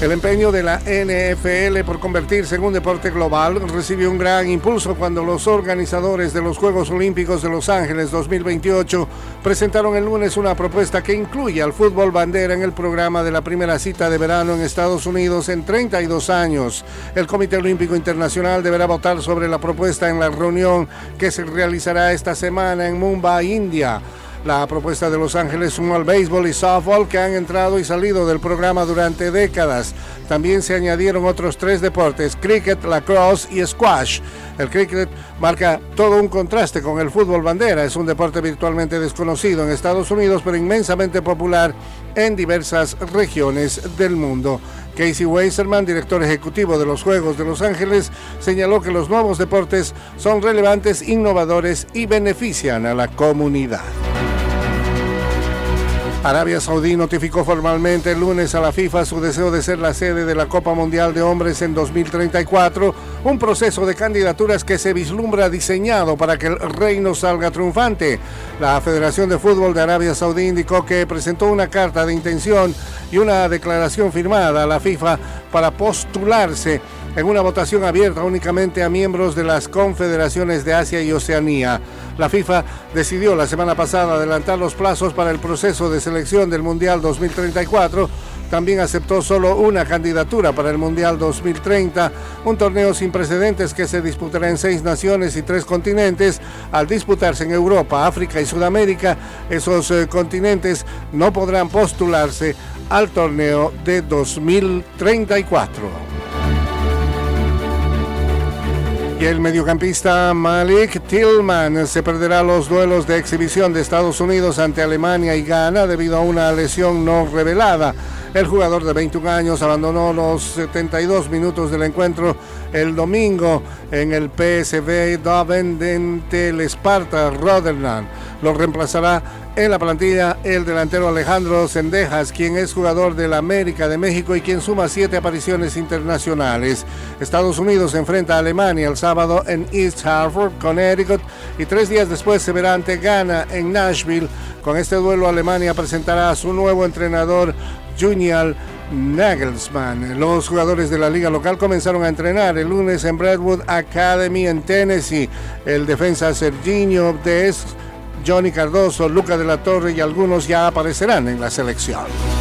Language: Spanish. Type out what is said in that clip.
El empeño de la NFL por convertirse en un deporte global recibió un gran impulso cuando los organizadores de los Juegos Olímpicos de Los Ángeles 2028 presentaron el lunes una propuesta que incluye al fútbol bandera en el programa de la primera cita de verano en Estados Unidos en 32 años. El Comité Olímpico Internacional deberá votar sobre la propuesta en la reunión que se realizará esta semana en Mumbai, India. La propuesta de Los Ángeles sumó al béisbol y softball que han entrado y salido del programa durante décadas. También se añadieron otros tres deportes, cricket, lacrosse y squash. El cricket marca todo un contraste con el fútbol bandera. Es un deporte virtualmente desconocido en Estados Unidos, pero inmensamente popular en diversas regiones del mundo. Casey Weiserman, director ejecutivo de los Juegos de Los Ángeles, señaló que los nuevos deportes son relevantes, innovadores y benefician a la comunidad. Arabia Saudí notificó formalmente el lunes a la FIFA su deseo de ser la sede de la Copa Mundial de Hombres en 2034, un proceso de candidaturas que se vislumbra diseñado para que el reino salga triunfante. La Federación de Fútbol de Arabia Saudí indicó que presentó una carta de intención y una declaración firmada a la FIFA para postularse en una votación abierta únicamente a miembros de las confederaciones de Asia y Oceanía. La FIFA decidió la semana pasada adelantar los plazos para el proceso de selección del Mundial 2034. También aceptó solo una candidatura para el Mundial 2030, un torneo sin precedentes que se disputará en seis naciones y tres continentes. Al disputarse en Europa, África y Sudamérica, esos eh, continentes no podrán postularse al torneo de 2034. Y el mediocampista Malik Tillman se perderá los duelos de exhibición de Estados Unidos ante Alemania y Ghana debido a una lesión no revelada. El jugador de 21 años abandonó los 72 minutos del encuentro el domingo en el PSV Doven el Sparta Rotterdam. Lo reemplazará en la plantilla el delantero Alejandro Sendejas, quien es jugador del América de México y quien suma siete apariciones internacionales. Estados Unidos enfrenta a Alemania el sábado en East Hartford, Connecticut, y tres días después se verá ante Ghana en Nashville. Con este duelo Alemania presentará a su nuevo entrenador Junior Nagelsmann. Los jugadores de la liga local comenzaron a entrenar el lunes en Brentwood Academy en Tennessee. El defensa Serginho Des Johnny Cardoso, Luca de la Torre y algunos ya aparecerán en la selección.